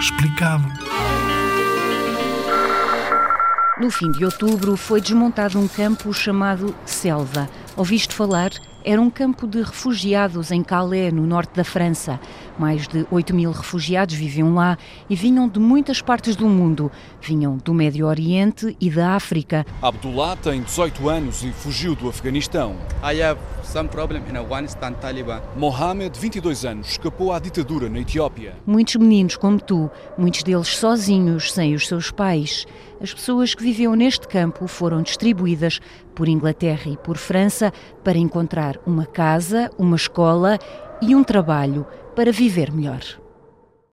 explicado. No fim de outubro foi desmontado um campo chamado Selva. Ouviste falar? Era um campo de refugiados em Calais, no norte da França. Mais de 8 mil refugiados viviam lá e vinham de muitas partes do mundo. Vinham do Médio Oriente e da África. Abdullah tem 18 anos e fugiu do Afeganistão. I have some problem in Afghanistan Taliban. Mohamed, 22 anos, escapou à ditadura na Etiópia. Muitos meninos como tu, muitos deles sozinhos, sem os seus pais. As pessoas que viviam neste campo foram distribuídas por Inglaterra e por França para encontrar uma casa, uma escola e um trabalho para viver melhor.